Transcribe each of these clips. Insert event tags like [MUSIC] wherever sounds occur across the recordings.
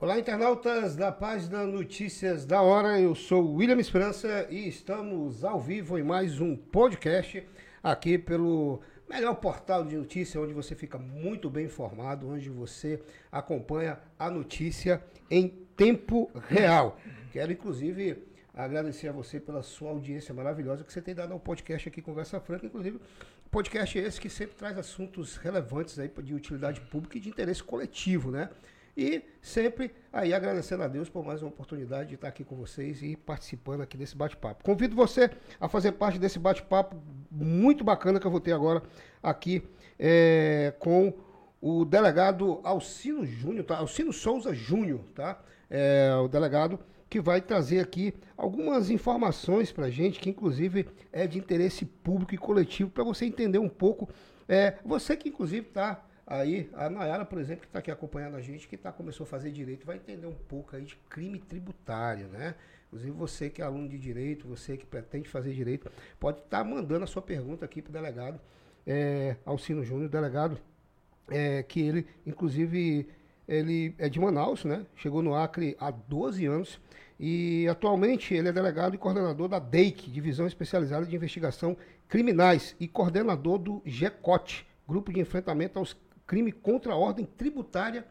Olá, internautas da página Notícias da Hora. Eu sou William Esperança e estamos ao vivo em mais um podcast aqui pelo melhor portal de notícia, onde você fica muito bem informado, onde você acompanha a notícia em tempo real. Quero, inclusive, agradecer a você pela sua audiência maravilhosa que você tem dado ao podcast aqui Conversa Franca, inclusive podcast esse que sempre traz assuntos relevantes aí de utilidade pública e de interesse coletivo, né? E sempre aí agradecendo a Deus por mais uma oportunidade de estar aqui com vocês e participando aqui desse bate-papo. Convido você a fazer parte desse bate-papo muito bacana que eu vou ter agora aqui é, com o delegado Alcino Júnior, tá? Alcino Souza Júnior, tá? É, o delegado que vai trazer aqui algumas informações para gente, que inclusive é de interesse público e coletivo, para você entender um pouco. É, você que inclusive está Aí, a Nayara, por exemplo, que está aqui acompanhando a gente, que tá, começou a fazer direito, vai entender um pouco aí de crime tributário, né? Inclusive você que é aluno de direito, você que pretende fazer direito, pode estar tá mandando a sua pergunta aqui para o delegado é, Alcino Júnior, delegado, é, que ele, inclusive, ele é de Manaus, né? Chegou no Acre há 12 anos e atualmente ele é delegado e coordenador da DEIC, Divisão Especializada de Investigação Criminais, e coordenador do GECOT, Grupo de Enfrentamento aos crime contra a ordem tributária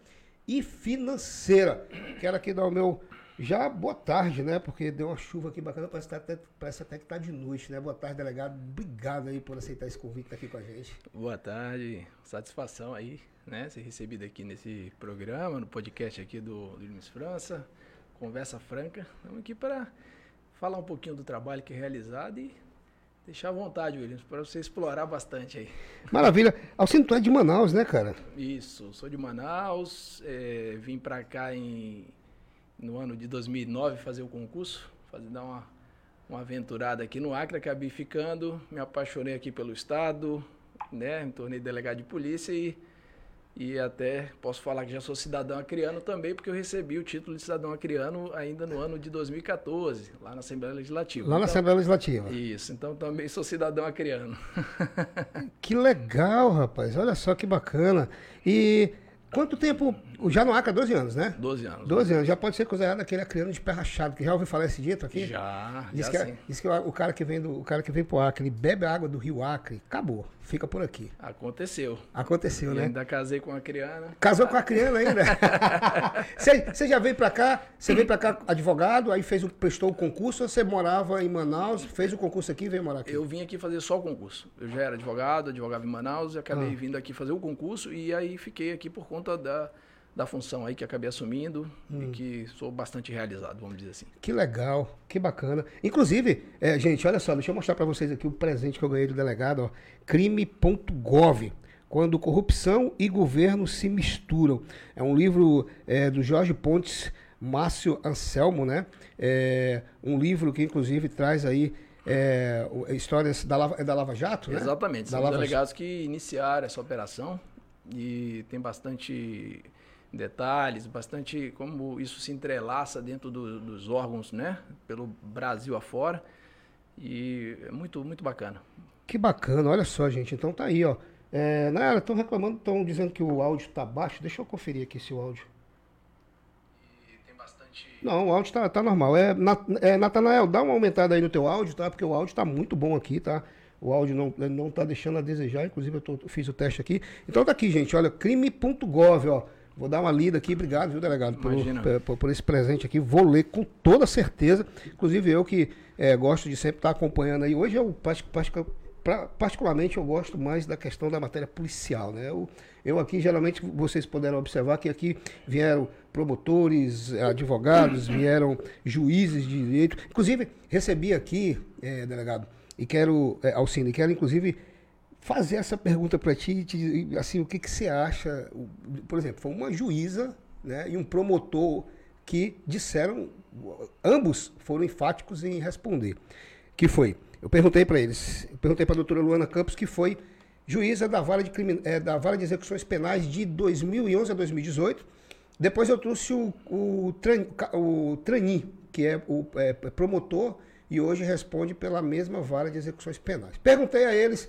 e financeira. Quero aqui dar o meu já boa tarde, né? Porque deu uma chuva aqui bacana, parece, tá até, parece até que tá de noite, né? Boa tarde, delegado. Obrigado aí por aceitar esse convite aqui com a gente. Boa tarde, satisfação aí, né? Ser recebido aqui nesse programa, no podcast aqui do, do Luiz França, Conversa Franca. Estamos aqui para falar um pouquinho do trabalho que é realizado e Deixar à vontade, Williams, para você explorar bastante aí. Maravilha. Alcino, tu é de Manaus, né, cara? Isso, sou de Manaus, é, vim para cá em, no ano de 2009 fazer o concurso, fazer dar uma, uma aventurada aqui no Acre, acabei ficando, me apaixonei aqui pelo estado, né, me tornei delegado de polícia e e até posso falar que já sou cidadão acriano também, porque eu recebi o título de cidadão acriano ainda no ano de 2014, lá na Assembleia Legislativa. Lá então, na Assembleia Legislativa. Isso, então também sou cidadão acriano. que legal, rapaz. Olha só que bacana. E Quanto tempo? Já no Acre há 12 anos, né? 12 anos. 12 anos. Já pode ser considerado aquele acriano de pé rachado, que já ouviu falar esse dito aqui? Já. Diz já que, é- sim. diz que o cara que vem do o cara que vem pro Acre, ele bebe a água do rio Acre, acabou. Fica por aqui. Aconteceu. Aconteceu, e né? Ainda casei com uma criança. Casou com a criança ainda. [LAUGHS] Você já veio pra cá, você veio pra cá advogado, aí fez o, prestou o concurso, você morava em Manaus, fez o concurso aqui e veio morar aqui? Eu vim aqui fazer só o concurso. Eu já era advogado, advogava em Manaus, e acabei ah. vindo aqui fazer o concurso e aí fiquei aqui por conta da da função aí que acabei assumindo hum. e que sou bastante realizado, vamos dizer assim. Que legal, que bacana. Inclusive, é, gente, olha só, deixa eu mostrar para vocês aqui o presente que eu ganhei do delegado, ó, crime.gov quando corrupção e governo se misturam. É um livro é, do Jorge Pontes, Márcio Anselmo, né? É um livro que inclusive traz aí é, histórias da Lava, é da Lava Jato, né? Exatamente, da são Lava delegados que iniciaram essa operação e tem bastante detalhes, bastante como isso se entrelaça dentro do, dos órgãos, né? Pelo Brasil afora. E é muito, muito bacana. Que bacana, olha só, gente. Então tá aí, ó. É, Nayara, estão reclamando, estão dizendo que o áudio tá baixo. Deixa eu conferir aqui se o áudio. E tem bastante. Não, o áudio tá, tá normal. É, é, Natanael, dá uma aumentada aí no teu áudio, tá? Porque o áudio tá muito bom aqui, tá? O áudio não, não tá deixando a desejar, inclusive eu, tô, eu fiz o teste aqui. Então tá aqui, gente, olha, crime.gov, ó. Vou dar uma lida aqui, obrigado, viu, delegado, por, por, por, esse presente aqui. Vou ler com toda certeza. Inclusive eu que é, gosto de sempre estar acompanhando aí. Hoje eu particularmente eu gosto mais da questão da matéria policial, né? Eu, eu aqui geralmente vocês puderam observar que aqui vieram promotores, advogados, [COUGHS] vieram juízes de direito. Inclusive recebi aqui, é, delegado, e quero é, Alcine, quero inclusive fazer essa pergunta para ti, te, assim, o que, que você acha? Por exemplo, foi uma juíza né, e um promotor que disseram, ambos foram enfáticos em responder. Que foi, eu perguntei para eles, eu perguntei para a doutora Luana Campos, que foi juíza da vara de, crime, é, da vara de execuções penais de 2011 a 2018. Depois eu trouxe o, o, o Trani, que é o é, promotor e hoje responde pela mesma vara de execuções penais. Perguntei a eles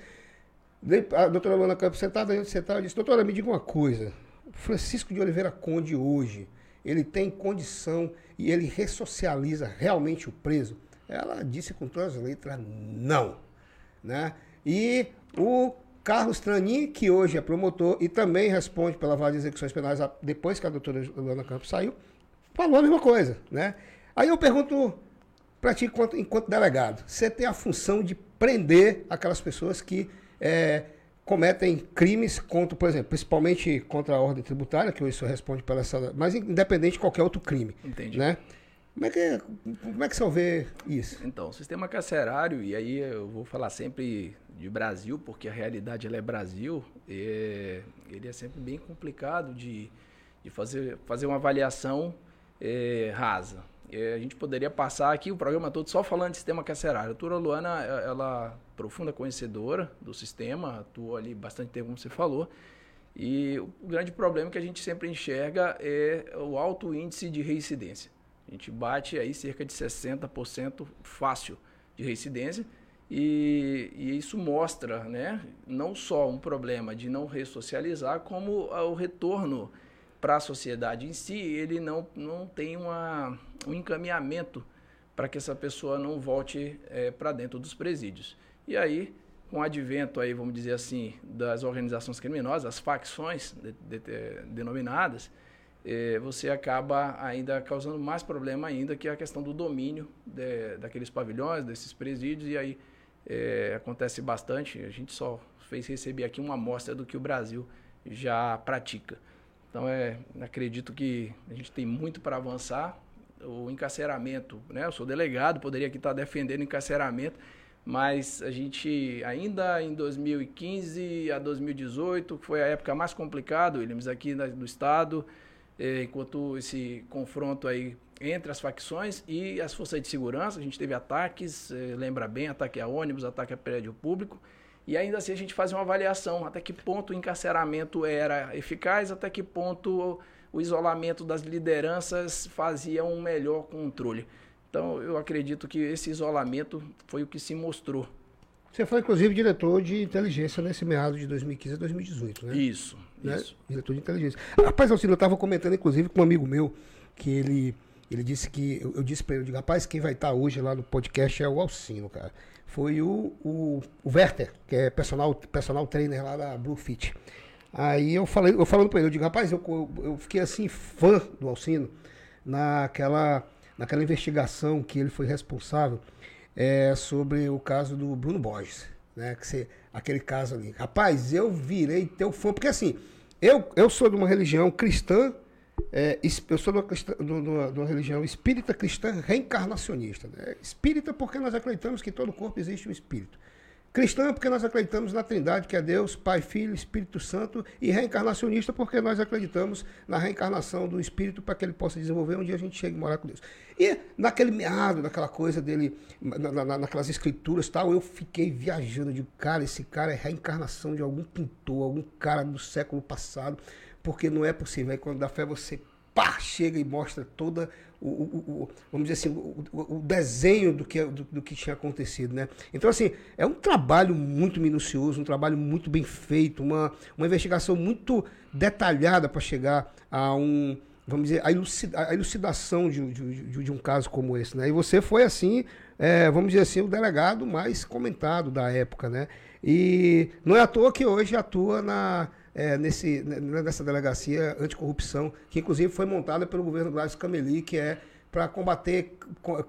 a doutora Luana Campos sentada onde você estava, disse, doutora, me diga uma coisa. Francisco de Oliveira Conde hoje, ele tem condição e ele ressocializa realmente o preso? Ela disse com todas as letras não. Né? E o Carlos Tranin, que hoje é promotor e também responde pela vara de execuções penais depois que a doutora Luana Campos saiu, falou a mesma coisa. Né? Aí eu pergunto para ti, enquanto, enquanto delegado, você tem a função de prender aquelas pessoas que é, cometem crimes contra, por exemplo, principalmente contra a ordem tributária, que isso responde pela essa, mas independente de qualquer outro crime. Entendi. Né? Como é, que, como é que você vê isso? Então, o sistema carcerário, e aí eu vou falar sempre de Brasil, porque a realidade ela é Brasil, é, ele é sempre bem complicado de, de fazer, fazer uma avaliação é, rasa. É, a gente poderia passar aqui o programa todo só falando de sistema carcerário. A doutora Luana, ela profunda conhecedora do sistema, atuou ali bastante tempo, como você falou. E o grande problema que a gente sempre enxerga é o alto índice de reincidência. A gente bate aí cerca de 60% fácil de reincidência. E, e, isso mostra, né, não só um problema de não ressocializar, como o retorno para a sociedade em si, ele não, não tem uma, um encaminhamento para que essa pessoa não volte é, para dentro dos presídios. E aí, com o advento aí, vamos dizer assim, das organizações criminosas, as facções de, de, de, denominadas, é, você acaba ainda causando mais problema ainda, que é a questão do domínio daqueles pavilhões, desses presídios, e aí é, acontece bastante. A gente só fez receber aqui uma amostra do que o Brasil já pratica. Então, é, acredito que a gente tem muito para avançar. O encarceramento, né? Eu sou delegado, poderia aqui estar defendendo encarceramento, mas a gente ainda em 2015 a 2018, que foi a época mais complicada, Williams, aqui no estado, eh, enquanto esse confronto aí entre as facções e as forças de segurança, a gente teve ataques, eh, lembra bem, ataque a ônibus, ataque a prédio público, e ainda assim a gente fazia uma avaliação até que ponto o encarceramento era eficaz, até que ponto o isolamento das lideranças fazia um melhor controle. Então eu acredito que esse isolamento foi o que se mostrou. Você foi, inclusive, diretor de inteligência nesse meado de 2015 a 2018, né? Isso, né? isso. Diretor de inteligência. Rapaz, Alcino, eu estava comentando, inclusive, com um amigo meu, que ele, ele disse que. Eu, eu disse para ele, eu digo, rapaz, quem vai estar tá hoje lá no podcast é o Alcino, cara foi o, o, o Werther, que é personal, personal trainer lá da Bluefit. Aí eu falei, eu falando para ele, eu digo, rapaz, eu, eu fiquei assim fã do Alcino naquela, naquela investigação que ele foi responsável é, sobre o caso do Bruno Borges, né? Que você, aquele caso ali. Rapaz, eu virei teu fã, porque assim, eu, eu sou de uma religião cristã é, eu sou de uma, de uma, religião espírita cristã reencarnacionista. Né? Espírita porque nós acreditamos que em todo corpo existe um espírito. Cristã porque nós acreditamos na Trindade, que é Deus, Pai, Filho, Espírito Santo, e reencarnacionista porque nós acreditamos na reencarnação do Espírito para que ele possa desenvolver um dia a gente chegue a morar com Deus. E naquele meado, naquela coisa dele, na, na, naquelas escrituras tal, eu fiquei viajando de cara, esse cara é reencarnação de algum pintor, algum cara do século passado porque não é possível. Aí quando dá fé você pá, chega e mostra toda o, o, o vamos dizer assim, o, o, desenho do que, do, do, que tinha acontecido, né? Então, assim, é um trabalho muito minucioso, um trabalho muito bem feito, uma, uma investigação muito detalhada para chegar a um, vamos dizer, a, elucida, a elucidação de, de, de, de, um caso como esse, né? E você foi, assim, é, vamos dizer assim, o delegado mais comentado da época, né? E não é à toa que hoje atua na é, nesse, nessa delegacia anticorrupção, que inclusive foi montada pelo governo Gladys Cameli, que é para combater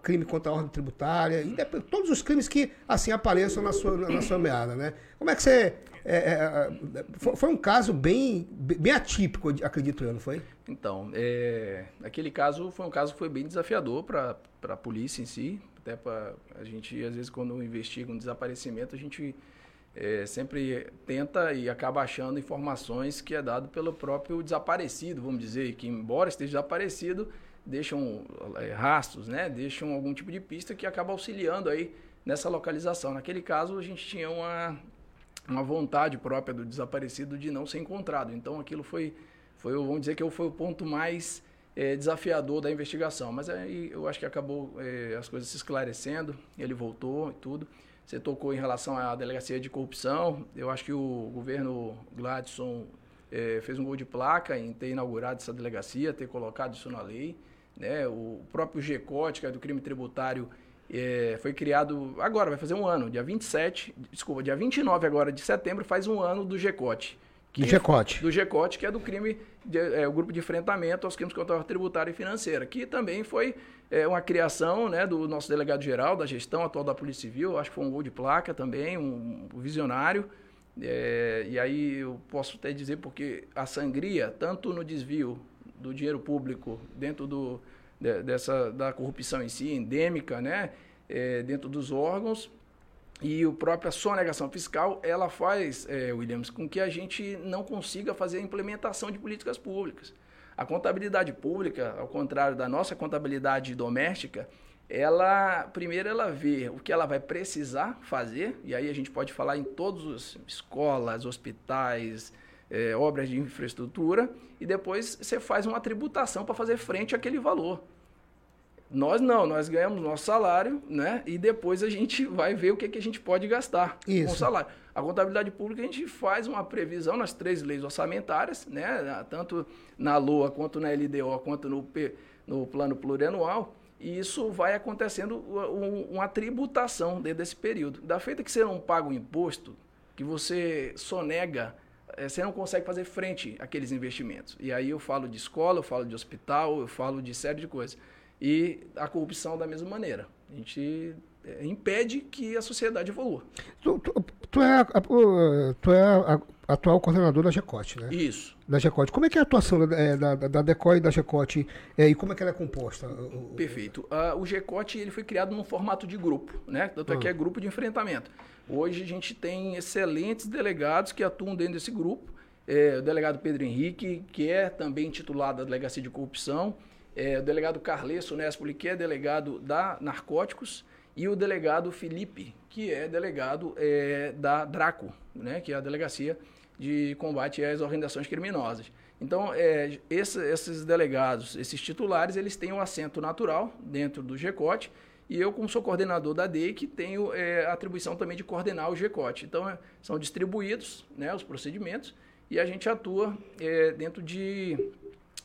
crime contra a ordem tributária, todos os crimes que assim apareçam na sua, na sua meada, né? Como é que você... É, é, foi um caso bem, bem atípico, acredito eu, não foi? Então, é, aquele caso foi um caso que foi bem desafiador para a polícia em si, até para a gente, às vezes, quando investiga um desaparecimento, a gente é, sempre tenta e acaba achando informações que é dado pelo próprio desaparecido, vamos dizer, que embora esteja desaparecido, deixam é, rastros, né? deixam algum tipo de pista que acaba auxiliando aí nessa localização. Naquele caso, a gente tinha uma, uma vontade própria do desaparecido de não ser encontrado. Então, aquilo foi, foi vamos dizer que foi o ponto mais é, desafiador da investigação. Mas aí eu acho que acabou é, as coisas se esclarecendo, ele voltou e tudo. Você tocou em relação à delegacia de corrupção. Eu acho que o governo Gladson é, fez um gol de placa em ter inaugurado essa delegacia, ter colocado isso na lei. Né? O próprio GECOT, que é do crime tributário, é, foi criado agora, vai fazer um ano, dia 27, desculpa, dia 29 agora de setembro, faz um ano do GECOT. Que, do GECOT. Do GECOT, que é do crime, de, é, o grupo de enfrentamento aos crimes contra a tributária e financeira, que também foi é, uma criação né, do nosso delegado-geral, da gestão atual da Polícia Civil, acho que foi um gol de placa também, um, um visionário. É, e aí eu posso até dizer porque a sangria, tanto no desvio do dinheiro público dentro do, de, dessa, da corrupção em si, endêmica, né, é, dentro dos órgãos, e a própria sonegação fiscal, ela faz, é, Williams, com que a gente não consiga fazer a implementação de políticas públicas. A contabilidade pública, ao contrário da nossa contabilidade doméstica, ela primeiro ela vê o que ela vai precisar fazer, e aí a gente pode falar em todas as escolas, hospitais, é, obras de infraestrutura, e depois você faz uma tributação para fazer frente àquele valor. Nós não, nós ganhamos nosso salário, né? E depois a gente vai ver o que, que a gente pode gastar Isso. com o salário. A contabilidade pública a gente faz uma previsão nas três leis orçamentárias, né? Tanto na LOA, quanto na LDO, quanto no, P, no plano plurianual. E isso vai acontecendo uma tributação dentro desse período. Da feita que você não paga o imposto, que você sonega, eh, você não consegue fazer frente àqueles investimentos. E aí eu falo de escola, eu falo de hospital, eu falo de série de coisas e a corrupção da mesma maneira. A gente é, impede que a sociedade evolua. Tu, tu, tu é, a, tu é a, a atual coordenador da GECOT, né? Isso. Da GECOT. Como é que é a atuação da, é, da, da DECOI e da GECOT é, e como é que ela é composta? Perfeito. Uh, o GECOT ele foi criado num formato de grupo, né? Tanto é que é ah. grupo de enfrentamento. Hoje a gente tem excelentes delegados que atuam dentro desse grupo. É, o delegado Pedro Henrique, que é também titulado da Delegacia de Corrupção, é, o delegado Carlesso Nespoli, que é delegado da Narcóticos, e o delegado Felipe, que é delegado é, da Draco, né, que é a Delegacia de Combate às Organizações Criminosas. Então, é, esse, esses delegados, esses titulares, eles têm um assento natural dentro do GECOT, e eu, como sou coordenador da DEIC, tenho é, a atribuição também de coordenar o GECOT. Então, é, são distribuídos né, os procedimentos e a gente atua é, dentro de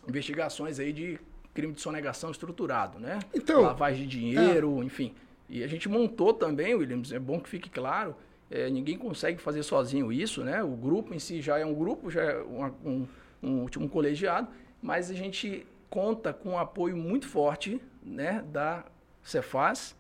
investigações aí de crime de sonegação estruturado, né? Então, Lavagem de dinheiro, é. enfim. E a gente montou também, Williams, é bom que fique claro, é, ninguém consegue fazer sozinho isso, né? O grupo em si já é um grupo, já é um, um, um colegiado, mas a gente conta com um apoio muito forte né, da Cefaz,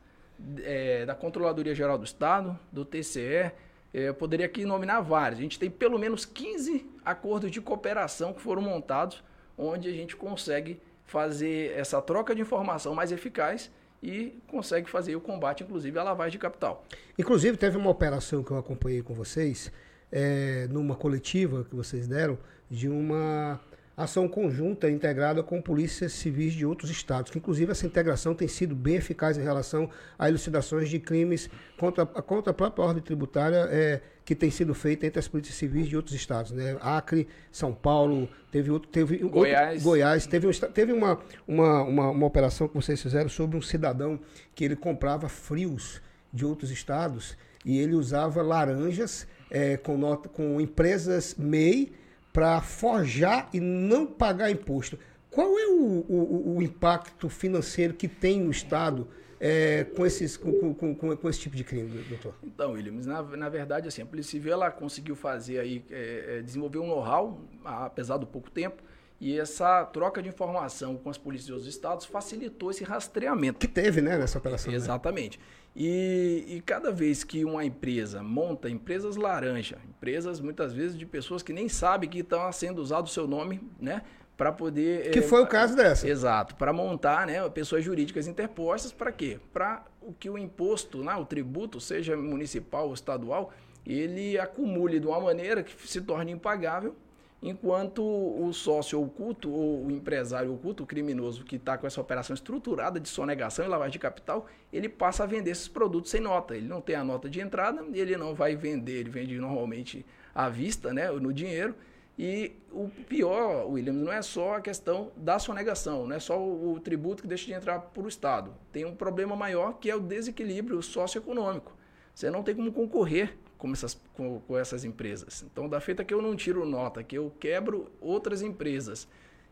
é, da Controladoria Geral do Estado, do TCE, é, eu poderia aqui nominar vários. A gente tem pelo menos 15 acordos de cooperação que foram montados, onde a gente consegue fazer essa troca de informação mais eficaz e consegue fazer o combate, inclusive, à lavagem de capital. Inclusive, teve uma operação que eu acompanhei com vocês, é, numa coletiva que vocês deram, de uma ação conjunta integrada com polícias civis de outros estados, que inclusive essa integração tem sido bem eficaz em relação a elucidações de crimes contra, contra a própria ordem tributária é, que tem sido feita entre as polícias civis de outros estados, né? Acre, São Paulo, teve outro, teve Goiás, outro, Goiás teve, teve uma, uma, uma, uma operação que vocês fizeram sobre um cidadão que ele comprava frios de outros estados e ele usava laranjas é, com, nota, com empresas MEI para forjar e não pagar imposto. Qual é o, o, o impacto financeiro que tem no Estado é, com, esses, com, com, com, com, esse tipo de crime, doutor? Então, Williams, na, na verdade, assim, a Polícia Civil ela conseguiu fazer aí, é, é, desenvolver um know-how, apesar do pouco tempo, e essa troca de informação com as polícias de outros estados facilitou esse rastreamento. Que teve, né, nessa operação. Né? Exatamente. Né? E, e, cada vez que uma empresa monta empresas laranja, empresas muitas vezes de pessoas que nem sabem que estão sendo usado o seu nome, né? Para poder. Que é, foi o caso dessa. Exato. Para montar né, pessoas jurídicas interpostas, para quê? Para o que o imposto, né, o tributo, seja municipal ou estadual, ele acumule de uma maneira que se torne impagável enquanto o sócio oculto ou o empresário oculto, o criminoso que está com essa operação estruturada de sonegação e lavagem de capital, ele passa a vender esses produtos sem nota. Ele não tem a nota de entrada ele não vai vender, ele vende normalmente à vista, né, no dinheiro. E o pior, Williams, não é só a questão da sonegação, não é só o, tributo que deixa de entrar para o Estado. Tem um problema maior que é o desequilíbrio socioeconômico. você não tem como concorrer com essas, com, com essas empresas. Então, da feita que eu não tiro nota, que eu quebro outras empresas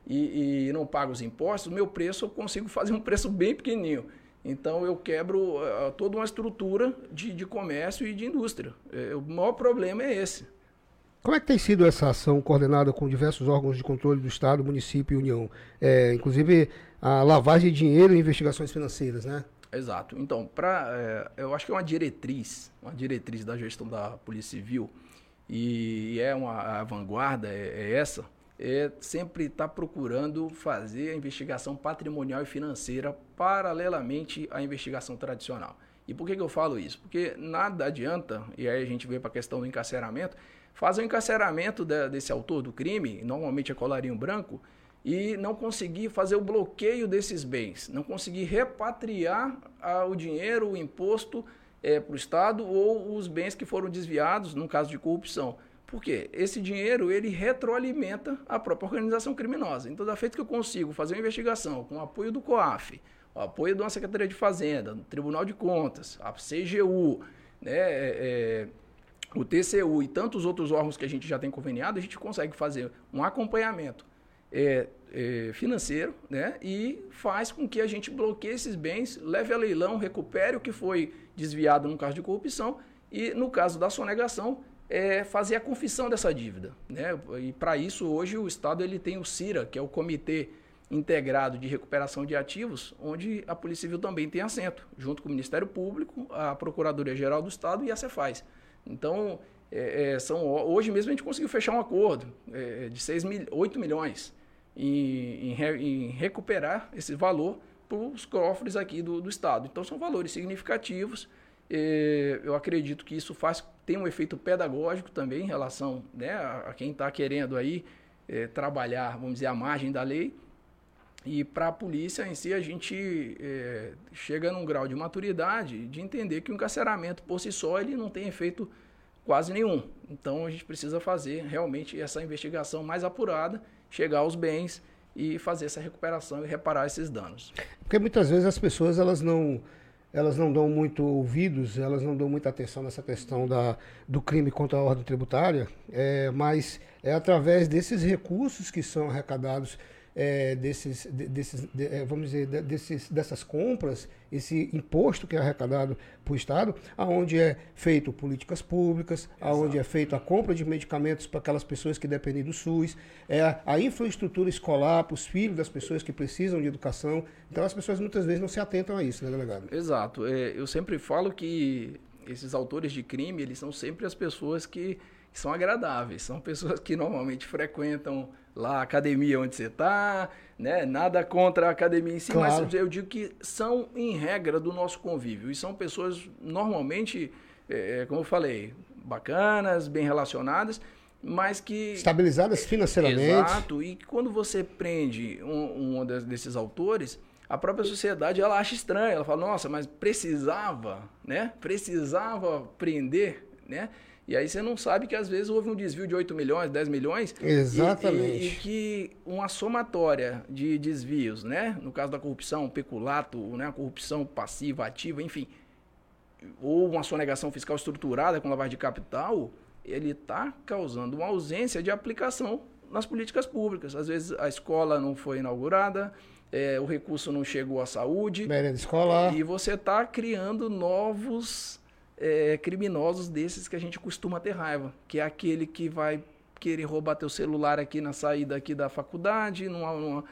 e, e não pago os impostos, meu preço eu consigo fazer um preço bem pequenininho. Então eu quebro uh, toda uma estrutura de, de comércio e de indústria. É, o maior problema é esse. Como é que tem sido essa ação coordenada com diversos órgãos de controle do Estado, município e União? É, inclusive a lavagem de dinheiro e investigações financeiras, né? Exato. Então, pra, é, eu acho que é uma diretriz, uma diretriz da gestão da Polícia Civil, e é uma vanguarda, é, é essa, é sempre estar tá procurando fazer a investigação patrimonial e financeira paralelamente à investigação tradicional. E por que, que eu falo isso? Porque nada adianta, e aí a gente vê para a questão do encarceramento, fazer o encarceramento de, desse autor do crime, normalmente é colarinho branco, e não conseguir fazer o bloqueio desses bens, não conseguir repatriar ah, o dinheiro, o imposto é, para o Estado ou os bens que foram desviados, no caso de corrupção. Por quê? Esse dinheiro ele retroalimenta a própria organização criminosa. Então, da feita que eu consigo fazer uma investigação com o apoio do COAF, o apoio da Secretaria de Fazenda, do Tribunal de Contas, a CGU, né, é o TCU e tantos outros órgãos que a gente já tem conveniado, a gente consegue fazer um acompanhamento é, é, financeiro né, e faz com que a gente bloqueie esses bens, leve a leilão, recupere o que foi desviado no caso de corrupção e, no caso da sonegação, é, fazer a confissão dessa dívida. Né? E para isso, hoje, o Estado ele tem o CIRA, que é o Comitê Integrado de Recuperação de Ativos, onde a Polícia Civil também tem assento, junto com o Ministério Público, a Procuradoria-Geral do Estado e a Cefaz. Então, é, é, são, hoje mesmo a gente conseguiu fechar um acordo é, de 6 mil, 8 milhões em, em, em recuperar esse valor para os cofres aqui do, do, Estado. Então, são valores significativos. É, eu acredito que isso faz tem um efeito pedagógico também em relação né, a, a quem está querendo aí é, trabalhar, vamos dizer, a margem da lei. E para a polícia em si, a gente é, chega num grau de maturidade de entender que o encarceramento por si só ele não tem efeito quase nenhum. Então a gente precisa fazer realmente essa investigação mais apurada, chegar aos bens e fazer essa recuperação e reparar esses danos. Porque muitas vezes as pessoas elas não elas não dão muito ouvidos, elas não dão muita atenção nessa questão da, do crime contra a ordem tributária, é, mas é através desses recursos que são arrecadados é, desses, desses de, é, vamos dizer, desses, dessas compras, esse imposto que é arrecadado para o Estado, aonde é feito políticas públicas, aonde é feito a compra de medicamentos para aquelas pessoas que dependem do SUS, é a, a infraestrutura escolar para os filhos das pessoas que precisam de educação. Então as pessoas muitas vezes não se atentam a isso, né, delegado? Exato. É, eu sempre falo que esses autores de crime, eles são sempre as pessoas que, que são agradáveis, são pessoas que normalmente frequentam lá a academia onde você está, né? Nada contra a academia em si, claro. mas eu digo que são, em regra, do nosso convívio. E são pessoas, normalmente, é, é como eu falei, bacanas, bem relacionadas, mas que... Estabilizadas financeiramente. Exato. E quando você prende um, um desses autores, a própria sociedade, ela acha estranho. Ela fala, nossa, mas precisava, né? Precisava prender, né? E aí você não sabe que às vezes houve um desvio de 8 milhões, 10 milhões. Exatamente. E, e, e que uma somatória de desvios, né? No caso da corrupção, peculato, né? A corrupção passiva, ativa, enfim, ou uma sonegação fiscal estruturada com lavagem de capital, ele está causando uma ausência de aplicação nas políticas públicas. Às vezes a escola não foi inaugurada, é, o recurso não chegou à saúde. Merenda escolar. E você está criando novos é, criminosos desses que a gente costuma ter raiva, que é aquele que vai querer roubar teu celular aqui na saída aqui da faculdade, numa, numa,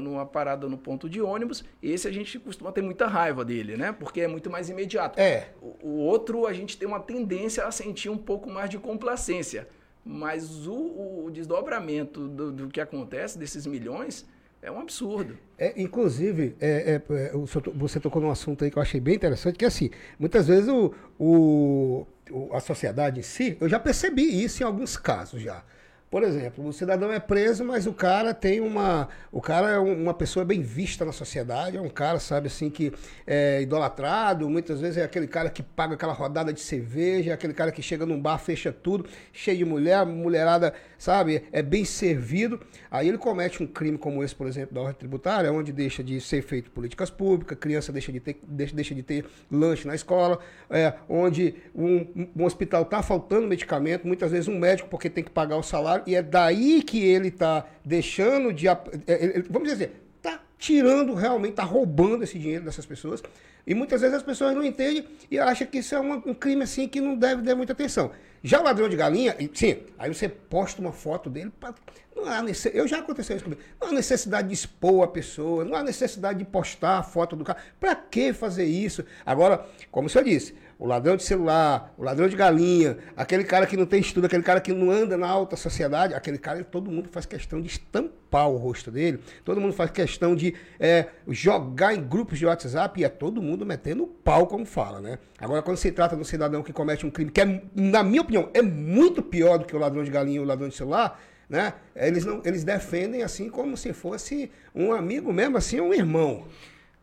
numa parada no ponto de ônibus. Esse a gente costuma ter muita raiva dele, né? Porque é muito mais imediato. É. O, o outro a gente tem uma tendência a sentir um pouco mais de complacência. Mas o, o desdobramento do, do que acontece desses milhões é um absurdo. É, inclusive, é, é, é você tocou num assunto aí que eu achei bem interessante, que é assim, muitas vezes o, o, a sociedade em si, eu já percebi isso em alguns casos já. Por exemplo, o cidadão é preso, mas o cara tem uma. O cara é uma pessoa bem vista na sociedade, é um cara, sabe, assim, que é idolatrado, muitas vezes é aquele cara que paga aquela rodada de cerveja, é aquele cara que chega num bar, fecha tudo, cheio de mulher, mulherada, sabe, é bem servido. Aí ele comete um crime como esse, por exemplo, da ordem tributária, onde deixa de ser feito políticas públicas, criança deixa de ter, deixa, de ter lanche na escola, é, onde um, um hospital está faltando medicamento, muitas vezes um médico, porque tem que pagar o salário e é daí que ele está deixando de. É, é, vamos dizer, está tirando realmente, está roubando esse dinheiro dessas pessoas. E muitas vezes as pessoas não entendem e acham que isso é um crime assim que não deve dar muita atenção. Já o ladrão de galinha, sim, aí você posta uma foto dele. Pra, não há necessidade, eu já aconteceu isso comigo. Não há necessidade de expor a pessoa, não há necessidade de postar a foto do cara. Para que fazer isso? Agora, como o senhor disse, o ladrão de celular, o ladrão de galinha, aquele cara que não tem estudo, aquele cara que não anda na alta sociedade, aquele cara, todo mundo faz questão de estampar o rosto dele, todo mundo faz questão de é, jogar em grupos de WhatsApp e é todo mundo metendo pau, como fala, né? Agora, quando se trata de um cidadão que comete um crime que, é, na minha opinião, é muito pior do que o ladrão de galinha e o ladrão de celular, né? Eles, não, eles defendem assim como se fosse um amigo mesmo, assim, um irmão.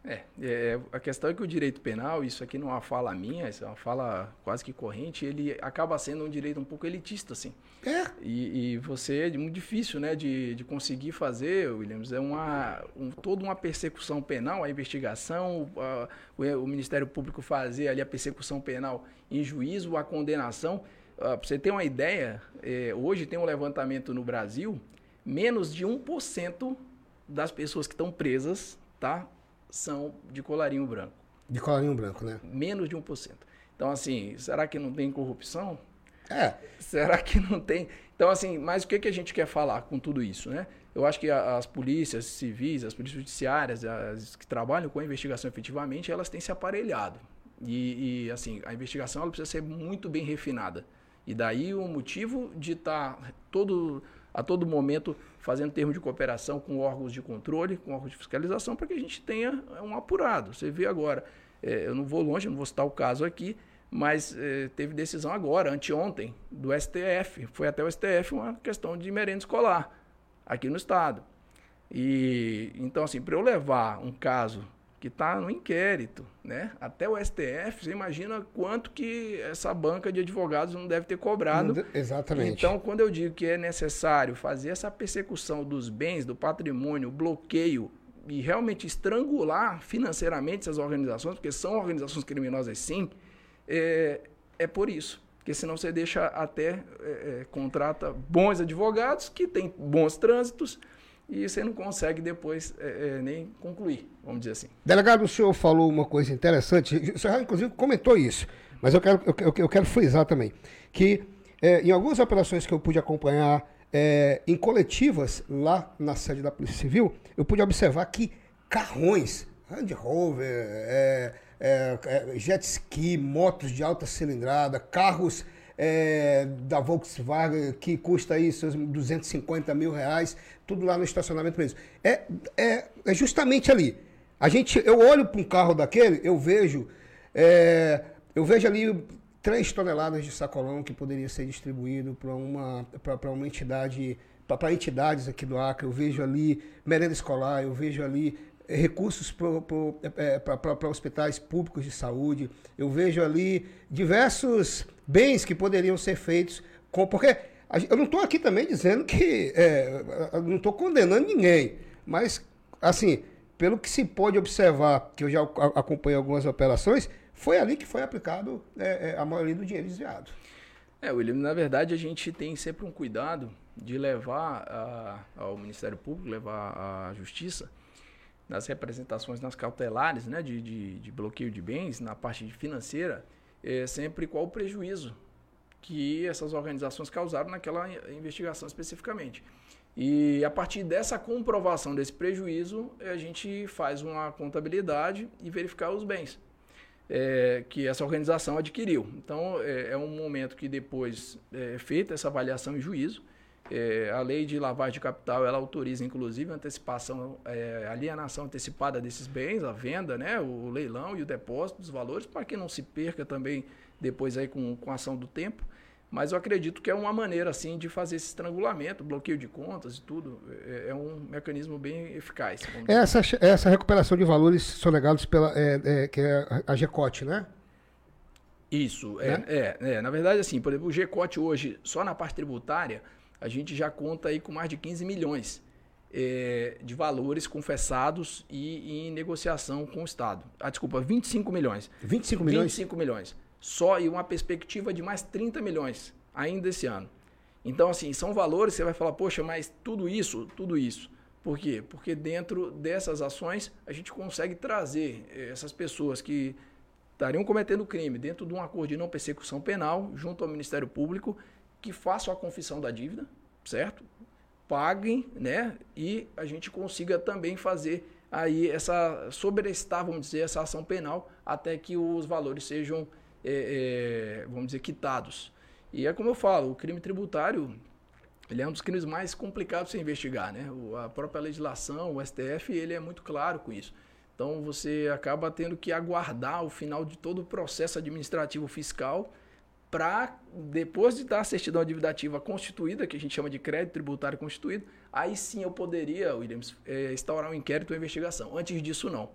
É, é, a questão é que o direito penal, isso aqui não é uma fala minha, isso é uma fala quase que corrente, ele acaba sendo um direito um pouco elitista, assim. É. E, e você é muito difícil, né, de, de conseguir fazer, Williams, é uma, um, toda uma persecução penal, a investigação, a, o, o, Ministério Público fazer ali a persecução penal em juízo, a condenação. Uh, Para você ter uma ideia, é, hoje tem um levantamento no Brasil, menos de 1% das pessoas que estão presas, tá? São de colarinho branco. De colarinho branco, né? Menos de 1%. Então, assim, será que não tem corrupção? É. Será que não tem? Então, assim, mas o que, que a gente quer falar com tudo isso, né? Eu acho que as polícias civis, as polícias judiciárias, as que trabalham com a investigação efetivamente, elas têm se aparelhado. E, e assim, a investigação ela precisa ser muito bem refinada. E daí o motivo de estar tá todo a todo momento fazendo termo de cooperação com órgãos de controle, com órgãos de fiscalização, para que a gente tenha um apurado. Você vê agora, é, eu não vou longe, não vou citar o caso aqui, mas é, teve decisão agora, anteontem, do STF, foi até o STF uma questão de merenda escolar aqui no estado. E então assim, para eu levar um caso que está no inquérito, né? Até o STF, você imagina quanto que essa banca de advogados não deve ter cobrado. Exatamente. Então, quando eu digo que é necessário fazer essa persecução dos bens, do patrimônio, bloqueio e realmente estrangular financeiramente essas organizações, porque são organizações criminosas sim, é, é por isso. Porque senão você deixa até, é, é, contrata bons advogados que têm bons trânsitos, e você não consegue depois é, é, nem concluir, vamos dizer assim. Delegado, o senhor falou uma coisa interessante, o senhor inclusive comentou isso, mas eu quero, eu, eu quero frisar também, que é, em algumas operações que eu pude acompanhar é, em coletivas lá na sede da Polícia Civil, eu pude observar que carrões, Land Rover, é, jet ski, motos de alta cilindrada, carros é, da Volkswagen que custa aí seus 250 mil reais, tudo lá no estacionamento preso. É, é, é justamente ali. A gente, eu olho para um carro daquele, eu vejo, é, eu vejo ali 3 toneladas de sacolão que poderia ser distribuído para uma, para uma entidade, para entidades aqui do Acre. Eu vejo ali merenda escolar, eu vejo ali recursos para é, hospitais públicos de saúde. Eu vejo ali diversos bens que poderiam ser feitos com. Porque eu não estou aqui também dizendo que. É, não estou condenando ninguém, mas, assim, pelo que se pode observar, que eu já acompanhei algumas operações, foi ali que foi aplicado é, é, a maioria do dinheiro desviado. É, William, na verdade a gente tem sempre um cuidado de levar a, ao Ministério Público, levar à Justiça, nas representações nas cautelares, né, de, de, de bloqueio de bens, na parte financeira, é, sempre qual o prejuízo que essas organizações causaram naquela investigação especificamente. E a partir dessa comprovação desse prejuízo, a gente faz uma contabilidade e verificar os bens é, que essa organização adquiriu. Então, é, é um momento que depois é feita essa avaliação em juízo, é, a lei de lavagem de capital ela autoriza, inclusive, a antecipação, é, alienação antecipada desses bens, a venda, né, o leilão e o depósito dos valores, para que não se perca também depois aí com, com a ação do tempo. Mas eu acredito que é uma maneira, assim, de fazer esse estrangulamento, bloqueio de contas e tudo. É, é um mecanismo bem eficaz. Essa, essa recuperação de valores sonegados pela, é, é, que é a GECOT, né? Isso, é, né? é, é, Na verdade, assim, por exemplo, o GECOT hoje, só na parte tributária, a gente já conta aí com mais de 15 milhões é, de valores confessados e em negociação com o Estado. Ah, desculpa, 25 milhões. 25 milhões? 25 milhões só e uma perspectiva de mais 30 milhões ainda esse ano. Então, assim, são valores, você vai falar, poxa, mas tudo isso, tudo isso. Por quê? Porque dentro dessas ações a gente consegue trazer eh, essas pessoas que estariam cometendo crime dentro de um acordo de não persecução penal junto ao Ministério Público que façam a confissão da dívida, certo? Paguem, né? E a gente consiga também fazer aí essa sobrestar, vamos dizer, essa ação penal até que os valores sejam é, é, vamos dizer, quitados. E é como eu falo, o crime tributário ele é um dos crimes mais complicados de se investigar, né? A própria legislação, o STF, ele é muito claro com isso. Então você acaba tendo que aguardar o final de todo o processo administrativo fiscal para depois de estar a certidão adividativa constituída, que a gente chama de crédito tributário constituído, aí sim eu poderia, Williams, é, instaurar um inquérito ou investigação. Antes disso, não.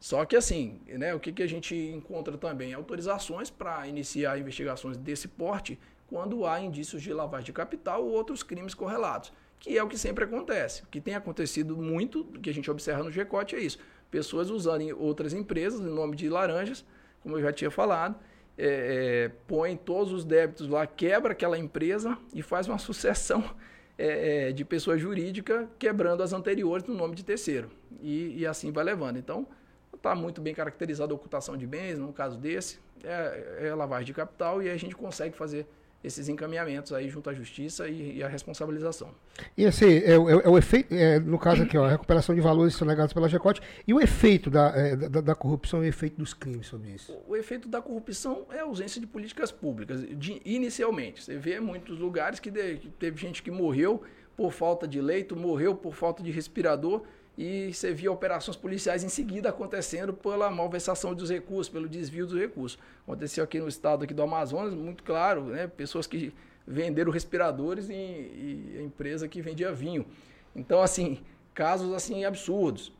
Só que assim, né, o que, que a gente encontra também? Autorizações para iniciar investigações desse porte quando há indícios de lavagem de capital ou outros crimes correlatos, que é o que sempre acontece. O que tem acontecido muito, que a gente observa no GECOT é isso. Pessoas usando outras empresas em nome de laranjas, como eu já tinha falado, é, é, põe todos os débitos lá, quebra aquela empresa e faz uma sucessão [LAUGHS] é, é de pessoa jurídica quebrando as anteriores no nome de terceiro. E, e assim vai levando. Então, está muito bem caracterizada a ocultação de bens, no caso desse, é, é lavagem de capital e a gente consegue fazer esses encaminhamentos aí junto à justiça e, e a responsabilização. E assim, é, é, é o efeito, é, no caso aqui, ó, a recuperação de valores sonegados pela GECOT, e o efeito da, é, da, da, corrupção e o efeito dos crimes sobre isso? O, o, efeito da corrupção é a ausência de políticas públicas, de, inicialmente. Você vê muitos lugares que, de, que teve gente que morreu por falta de leito, morreu por falta de respirador, e você via operações policiais em seguida acontecendo pela malversação dos recursos, pelo desvio dos recursos. Aconteceu aqui no estado aqui do Amazonas, muito claro, né? pessoas que venderam respiradores e, e empresa que vendia vinho. Então, assim, casos assim absurdos.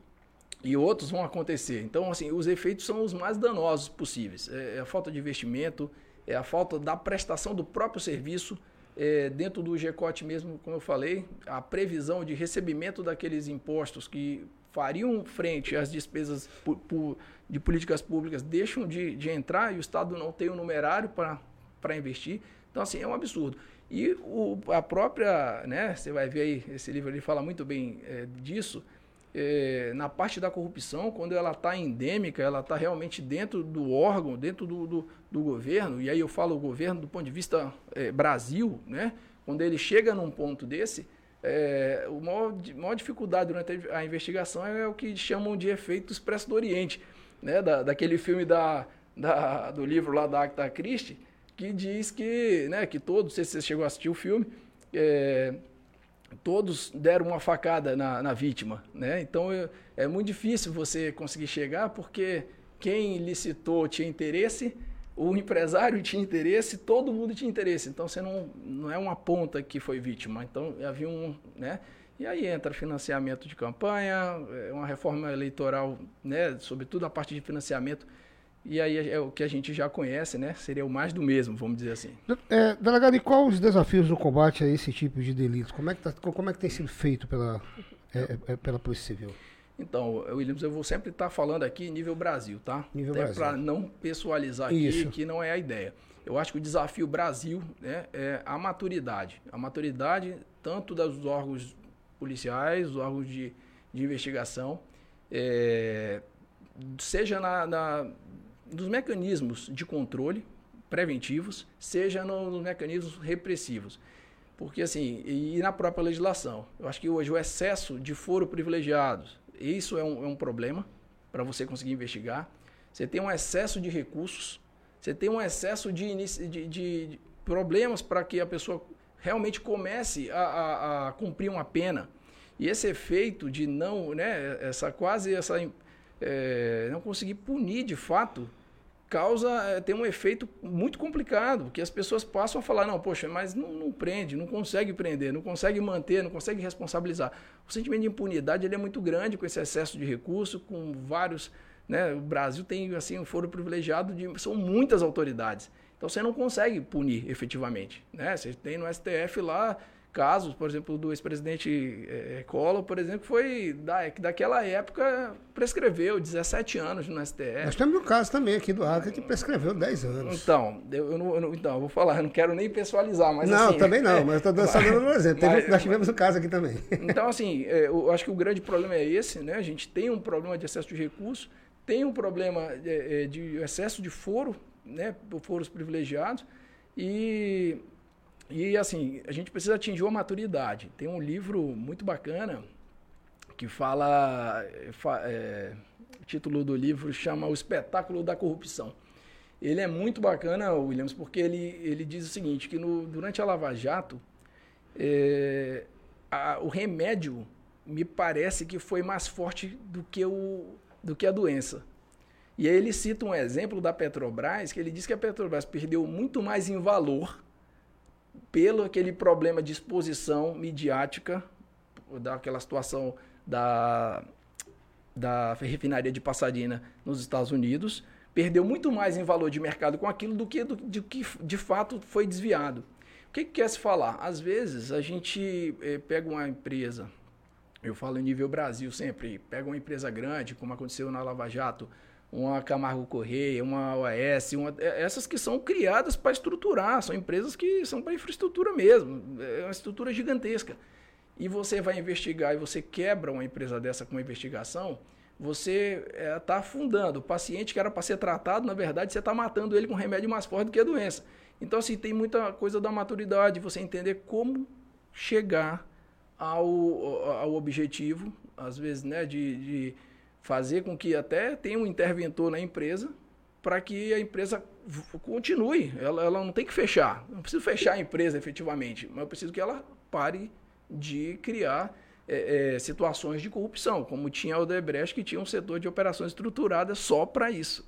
E outros vão acontecer. Então, assim, os efeitos são os mais danosos possíveis. É, é a falta de investimento, é a falta da prestação do próprio serviço, é, dentro do GECOT mesmo, como eu falei, a previsão de recebimento daqueles impostos que fariam frente às despesas de políticas públicas deixam de, de entrar e o Estado não tem o um numerário para investir. Então, assim, é um absurdo. E o, a própria, né, você vai ver aí, esse livro ele fala muito bem é, disso, é, na parte da corrupção, quando ela está endêmica, ela está realmente dentro do órgão, dentro do, do, do, governo, e aí eu falo o governo do ponto de vista é, Brasil, né? quando ele chega num ponto desse, é, a maior, maior, dificuldade durante a investigação é o que chamam de efeito Expresso do Oriente, né? Da, daquele filme da, da, do livro lá da Acta Christie, que diz que, né, que todos, não sei se você chegou a assistir o filme, é, todos deram uma facada na, na vítima, né? Então eu, é muito difícil você conseguir chegar porque quem licitou tinha interesse, o empresário [LAUGHS] tinha interesse, todo mundo tinha interesse. Então você não, não é uma ponta que foi vítima. Então havia um, né? E aí entra financiamento de campanha, é uma reforma eleitoral, né? Sobretudo a parte de financiamento e aí é, é o que a gente já conhece, né? Seria o mais do mesmo, vamos dizer assim. É, delegado, e quais os desafios no combate a esse tipo de delitos? Como é que, tá, como é que tem sido feito pela, é, é, é pela Polícia Civil? Então, Williams, eu vou sempre estar falando aqui nível Brasil, tá? Nível Até Brasil. para não pessoalizar aqui, Isso. que não é a ideia. Eu acho que o desafio Brasil né, é a maturidade. A maturidade tanto dos órgãos policiais, dos órgãos de, de investigação, é, seja na, na dos mecanismos de controle preventivos, seja nos mecanismos repressivos. Porque assim, e na própria legislação, eu acho que hoje o excesso de foro privilegiado, isso é um, é um problema para você conseguir investigar. Você tem um excesso de recursos, você tem um excesso de, de, de problemas para que a pessoa realmente comece a, a, a, cumprir uma pena. E esse efeito de não, né, essa quase essa é, não conseguir punir de fato causa, é, tem um efeito muito complicado, porque as pessoas passam a falar, não, poxa, mas não, não, prende, não consegue prender, não consegue manter, não consegue responsabilizar. O sentimento de impunidade ele é muito grande com esse excesso de recurso, com vários... Né, o Brasil tem assim um foro privilegiado de são muitas autoridades. Então você não consegue punir efetivamente. Né? Você tem no STF lá casos, por exemplo, do ex-presidente é, Collor, por exemplo, foi da, daquela época prescreveu 17 anos no STF. Nós temos um caso também aqui do Acre que prescreveu 10 anos. Então, eu, eu, eu, então, eu vou falar, eu não quero nem pessoalizar, mas Não, assim, também não, mas estou só dando um exemplo. Mas, nós tivemos um caso aqui também. Então, assim, eu acho que o grande problema é esse, né? A gente tem um problema de excesso de recursos, tem um problema de, de excesso de foro, né? Foros privilegiados, e e assim, a gente precisa atingir uma maturidade. Tem um livro muito bacana que fala. É, o título do livro chama O Espetáculo da Corrupção. Ele é muito bacana, Williams, porque ele, ele diz o seguinte: que no, durante a Lava Jato, é, a, o remédio me parece que foi mais forte do que, o, do que a doença. E aí ele cita um exemplo da Petrobras, que ele diz que a Petrobras perdeu muito mais em valor pelo aquele problema de exposição midiática, daquela situação da, da refinaria de Pasadena nos Estados Unidos, perdeu muito mais em valor de mercado com aquilo do que do, de que de fato foi desviado. O que, que quer se falar? Às vezes a gente eh, pega uma empresa, eu falo em nível Brasil sempre, pega uma empresa grande, como aconteceu na Lava Jato, uma Camargo Correia, uma OAS, uma, é, essas que são criadas para estruturar, são empresas que são para infraestrutura mesmo, é uma estrutura gigantesca. E você vai investigar e você quebra uma empresa dessa com uma investigação, você está é, tá afundando. O paciente que era para ser tratado, na verdade, você está matando ele com remédio mais forte do que a doença. Então, assim, tem muita coisa da maturidade, você entender como chegar ao, ao objetivo, às vezes, né, de, de fazer com que até tenha um interventor na empresa para que a empresa continue. Ela, ela não tem que fechar. Não preciso fechar a empresa efetivamente, mas eu preciso que ela pare de criar é, é, situações de corrupção, como tinha o Odebrecht, que tinha um setor de operações estruturadas só para isso.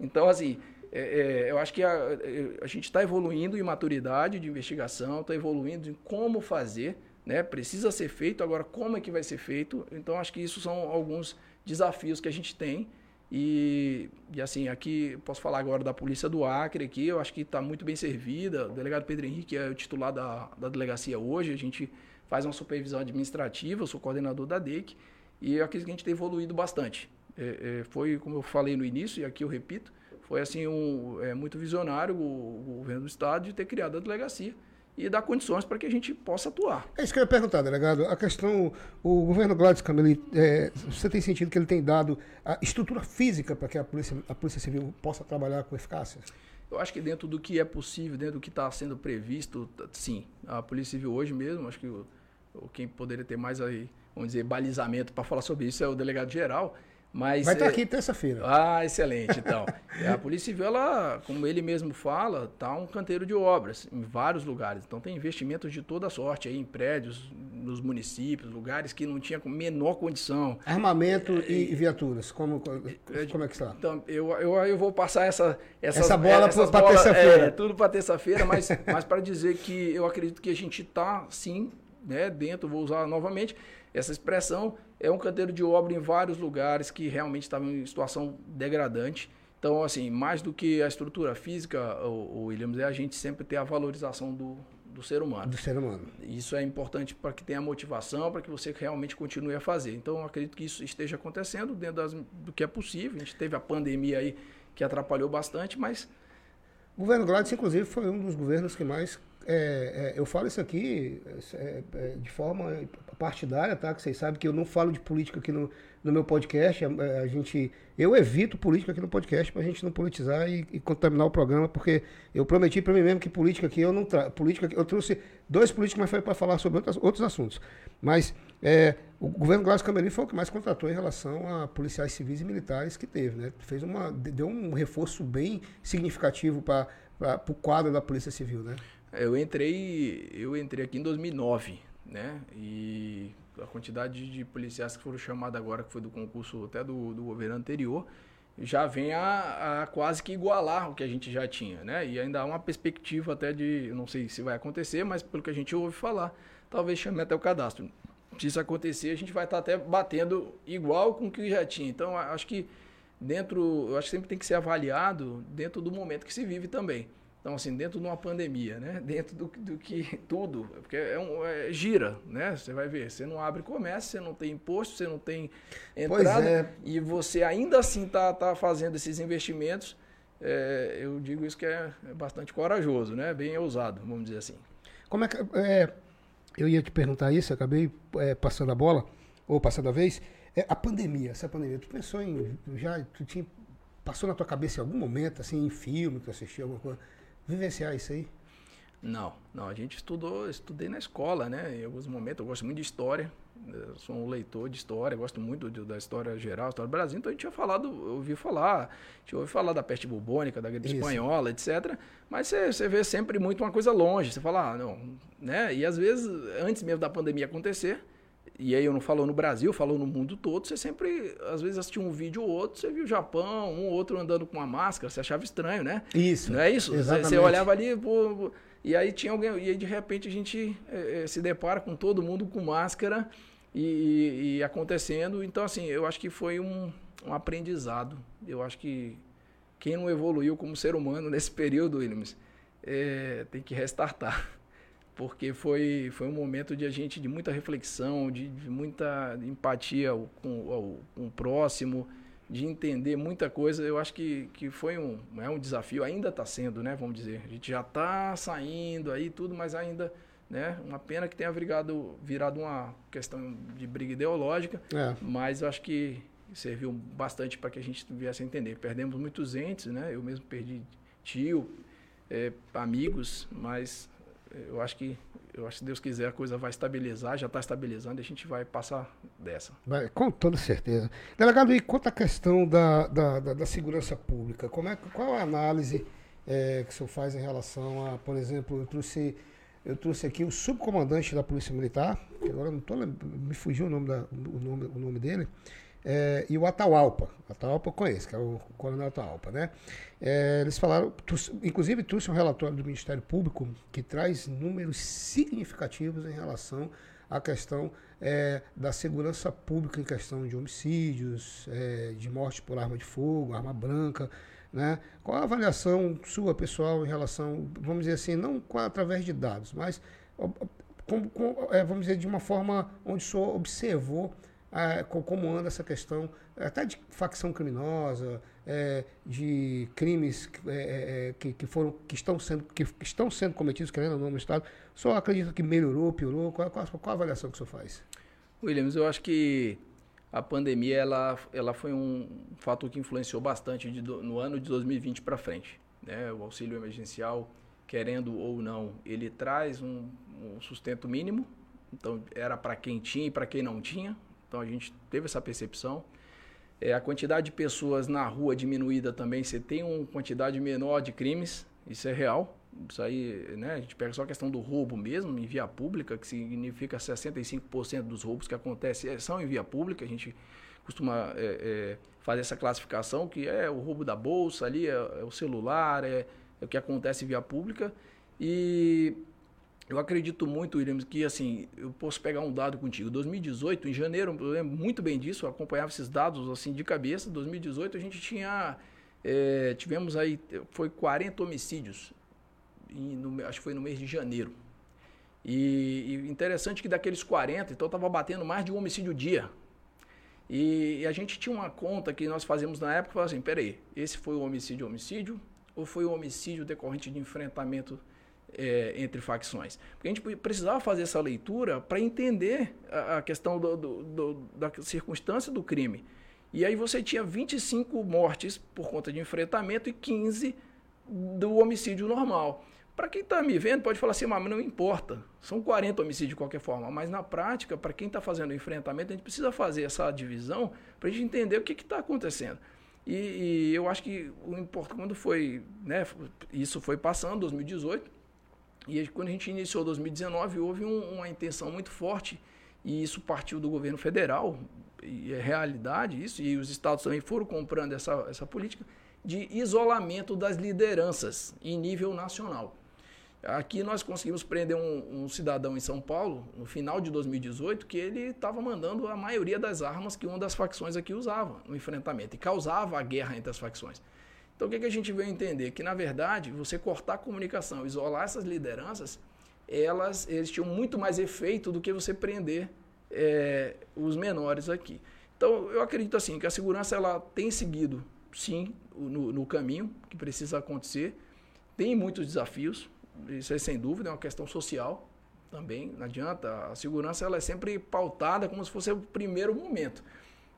Então, assim, é, é eu acho que a, a gente está evoluindo em maturidade de investigação, está evoluindo em como fazer, né? precisa ser feito, agora como é que vai ser feito. Então, acho que isso são alguns desafios que a gente tem. E, e assim, aqui posso falar agora da Polícia do Acre, aqui eu acho que está muito bem servida. O delegado Pedro Henrique é o titular da, da delegacia hoje, a gente faz uma supervisão administrativa, eu sou coordenador da DEIC, e eu acredito que a gente tem evoluído bastante. É, é, foi, como eu falei no início, e aqui eu repito, foi assim um, é, muito visionário o, o governo do estado de ter criado a delegacia e dar condições para que a gente possa atuar. É isso que eu ia perguntar, delegado. A questão, o governo Gladys Cameli, é, você tem sentido que ele tem dado a estrutura física para que a polícia, a polícia Civil possa trabalhar com eficácia? Eu acho que dentro do que é possível, dentro do que está sendo previsto, sim. A Polícia Civil hoje mesmo, acho que o, quem poderia ter mais aí, vamos dizer, balizamento para falar sobre isso é o delegado geral. Mas, Vai estar tá aqui terça-feira. Ah, excelente, [LAUGHS] então. a Polícia Civil, ela, como ele mesmo fala, está um canteiro de obras em vários lugares. Então tem investimentos de toda sorte aí em prédios, nos municípios, lugares que não tinha menor condição. Armamento é, e, viaturas, como, é, como é que está? Então, eu, eu, eu vou passar essa, essas, essa bola para terça-feira. É, tudo para terça-feira, mas, [LAUGHS] mas para dizer que eu acredito que a gente está, sim, né, dentro, vou usar novamente essa expressão, é um canteiro de obra em vários lugares que realmente estavam em situação degradante. Então, assim, mais do que a estrutura física, o, o Williams, é a gente sempre ter a valorização do, do ser humano. Do ser humano. Isso é importante para que tenha motivação, para que você realmente continue a fazer. Então, acredito que isso esteja acontecendo dentro das, do que é possível. A gente teve a pandemia aí que atrapalhou bastante, mas... O governo Gladys, inclusive, foi um dos governos que mais é, é, eu falo isso aqui é, é, de forma partidária, tá? Que vocês sabem que eu não falo de política aqui no, no meu podcast. A, a, gente, eu evito política aqui no podcast para a gente não politizar e, e, contaminar o programa, porque eu prometi para mim mesmo que política aqui eu não trago. Política, eu trouxe dois políticos, mas foi para falar sobre outras, outros assuntos. Mas é, o governo Glácio Camerim foi o que mais contratou em relação a policiais civis e militares que teve, né? Fez uma, deu um reforço bem significativo para o quadro da Polícia Civil, né? Eu entrei, eu entrei aqui em 2009, né? E a quantidade de policiais que foram chamados agora, que foi do concurso até do, do governo anterior, já vem a, a, quase que igualar o que a gente já tinha, né? E ainda há uma perspectiva até de, não sei se vai acontecer, mas pelo que a gente ouve falar, talvez chame até o cadastro. Se isso acontecer, a gente vai estar até batendo igual com o que já tinha. Então, acho que dentro, acho que sempre tem que ser avaliado dentro do momento que se vive também. Então, assim, dentro de uma pandemia, né? [LAUGHS] Dentro do, do que tudo, porque é, um, é, gira, né? Você vai ver, você não abre comércio, você não tem imposto, você não tem entrada, é. e você ainda assim tá, tá fazendo esses investimentos. É, eu digo isso que é, é, bastante corajoso, né? Bem ousado, vamos dizer assim. Como é que é, eu ia te perguntar isso, acabei passando a bola ou passando a vez. a pandemia, essa pandemia, tu pensou em já, tu tinha passou na tua cabeça em algum momento, assim, em filme que tu assistiu alguma coisa? Vivenciar isso aí? Não, não. A gente estudou, estudei na escola, né? Em alguns momentos, eu gosto muito de história. Sou um leitor de história, gosto muito de, da história geral, história do Brasil. Então a gente tinha falado, ouvi falar, a gente ouviu falar da peste bubônica, da gripe isso. espanhola, etc. Mas você, você vê sempre muito uma coisa longe. Você fala, ah, não, né? E às vezes, antes mesmo da pandemia acontecer, e aí eu não falo no Brasil, falo no mundo todo, você sempre, às vezes, assistia um vídeo ou outro, você viu o Japão, um ou outro andando com uma máscara, você achava estranho, né? Isso. Não é isso? Exatamente. Você olhava ali, pô, e aí tinha alguém, e aí de repente a gente é, se depara com todo mundo com máscara e, e, acontecendo. Então, assim, eu acho que foi um, um aprendizado. Eu acho que quem não evoluiu como ser humano nesse [LAUGHS] período, Williams, é, tem que restartar porque foi, foi um momento de a gente de muita reflexão, de, de muita empatia com, com, o próximo, de entender muita coisa. Eu acho que, que foi um, é um desafio, ainda está sendo, né? Vamos dizer. A gente já está saindo aí tudo, mas ainda, né? Uma pena que tenha virado, virado uma questão de briga ideológica, é. mas eu acho que serviu bastante para que a gente viesse a entender. Perdemos muitos entes, né? Eu mesmo perdi tio, é, amigos, mas eu acho que eu acho que se Deus quiser a coisa vai estabilizar, já está estabilizando e a gente vai passar dessa. Vai, com toda certeza. Delegado, e quanto à questão da, da, da, da segurança pública, como é, qual a análise é, que o senhor faz em relação a, por exemplo, eu trouxe, eu trouxe aqui o subcomandante da Polícia Militar, que agora não tô, me fugiu o nome, da, o nome, o nome dele, é, e o Atahualpa. Atahualpa eu conheço, que é o coronel Atahualpa, né? É, eles falaram, inclusive trouxe um relatório do Ministério Público que traz números significativos em relação à questão é, da segurança pública em questão de homicídios, é, de morte por arma de fogo, arma branca, né? Qual a avaliação sua, pessoal, em relação, vamos dizer assim, não através de dados, mas com, com, é, vamos dizer, de uma forma onde o senhor observou como anda essa questão até de facção criminosa, é, de crimes é, é, é, que, que, foram, que, estão sendo, que estão sendo cometidos, querendo ou não, no Estado. Só acredita que melhorou, piorou? Qual, qual, qual a avaliação que o senhor faz? Williams, eu acho que a pandemia ela, ela foi um fator que influenciou bastante de, no ano de 2020 para frente. Né? O auxílio emergencial, querendo ou não, ele traz um, um sustento mínimo. Então, era para quem tinha e para quem não tinha. Então a gente teve essa percepção. É, a quantidade de pessoas na rua diminuída também, você tem uma quantidade menor de crimes, isso é real. Isso aí, né, a gente pega só a questão do roubo mesmo, em via pública, que significa 65% dos roubos que acontecem são em via pública. A gente costuma é, é, fazer essa classificação, que é o roubo da bolsa ali, é, é o celular, é, é o que acontece em via pública. E eu acredito muito, Williams, que assim, eu posso pegar um dado contigo. 2018, em janeiro, eu lembro muito bem disso, eu acompanhava esses dados assim de cabeça. 2018 a gente tinha. É, tivemos aí, foi 40 homicídios, no, acho que foi no mês de janeiro. E, e interessante que daqueles 40, então estava batendo mais de um homicídio dia. E, e, a gente tinha uma conta que nós fazíamos na época, falava assim, peraí, esse foi o homicídio homicídio ou foi o homicídio decorrente de enfrentamento é, entre facções. Porque a gente precisava fazer essa leitura para entender a, a questão do, do, do, da circunstância do crime. E aí você tinha 25 mortes por conta de enfrentamento e 15 do homicídio normal. Para quem está me vendo, pode falar assim, mas não importa. São 40 homicídios de qualquer forma. Mas na prática, para quem está fazendo o enfrentamento, a gente precisa fazer essa divisão para a gente entender o que está acontecendo. E, e, eu acho que o importante, quando foi, né, isso foi passando, 2018, e quando a gente iniciou 2019, houve um, uma intenção muito forte, e isso partiu do governo federal, e é realidade isso, e os estados também foram comprando essa, essa política, de isolamento das lideranças em nível nacional. Aqui nós conseguimos prender um, um, cidadão em São Paulo, no final de 2018, que ele estava mandando a maioria das armas que uma das facções aqui usava no enfrentamento e causava a guerra entre as facções. Então o que, que a gente veio entender? Que na verdade, você cortar a comunicação, isolar essas lideranças, elas eles tinham muito mais efeito do que você prender é, os menores aqui. Então eu acredito assim que a segurança ela tem seguido sim no, no caminho que precisa acontecer, tem muitos desafios isso é sem dúvida, é uma questão social também, não adianta. A segurança ela é sempre pautada como se fosse o primeiro momento.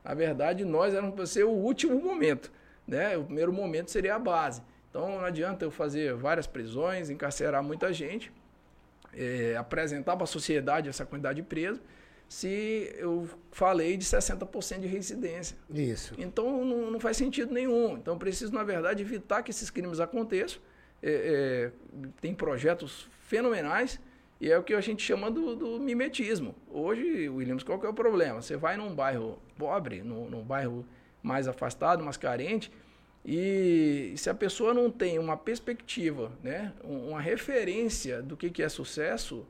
Na verdade, nós éramos para ser o último momento. Né? O primeiro momento seria a base. Então, não adianta eu fazer várias prisões, encarcerar muita gente, é, apresentar para a sociedade essa quantidade de presos, se eu falei de 60% de reincidência. Isso. Então, não, não faz sentido nenhum. Então, preciso, na verdade, evitar que esses crimes aconteçam é, é, tem projetos fenomenais e é o que a gente chama do, do, mimetismo. Hoje, Williams, qual que é o problema? Você vai num bairro pobre, num, num bairro mais afastado, mais carente, e se a pessoa não tem uma perspectiva, né, uma referência do que, que é sucesso,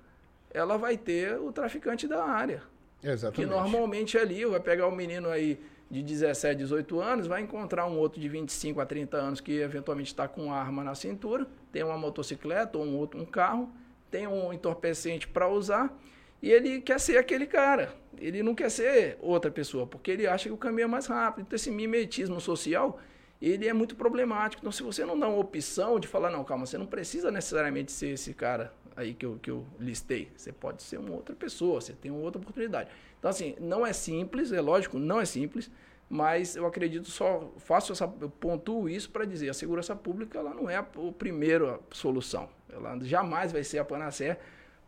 ela vai ter o traficante da área. Exatamente. Que normalmente ali vai pegar o menino aí de 17, 18 anos, vai encontrar um outro de 25 a 30 anos que eventualmente está com arma na cintura, tem uma motocicleta ou um outro um carro, tem um entorpecente para usar e ele quer ser aquele cara. Ele não quer ser outra pessoa, porque ele acha que o caminho é mais rápido. Então esse mimetismo social, ele é muito problemático. Então se você não dá uma opção de falar, não, calma, você não precisa necessariamente ser esse cara aí que eu, que eu listei. Você pode ser uma outra pessoa, você tem uma outra oportunidade. Então, assim, não é simples, é lógico, não é simples, mas eu acredito só, faço essa, eu pontuo isso para dizer, a segurança pública ela não é a, a primeira solução. Ela jamais vai ser a panaceia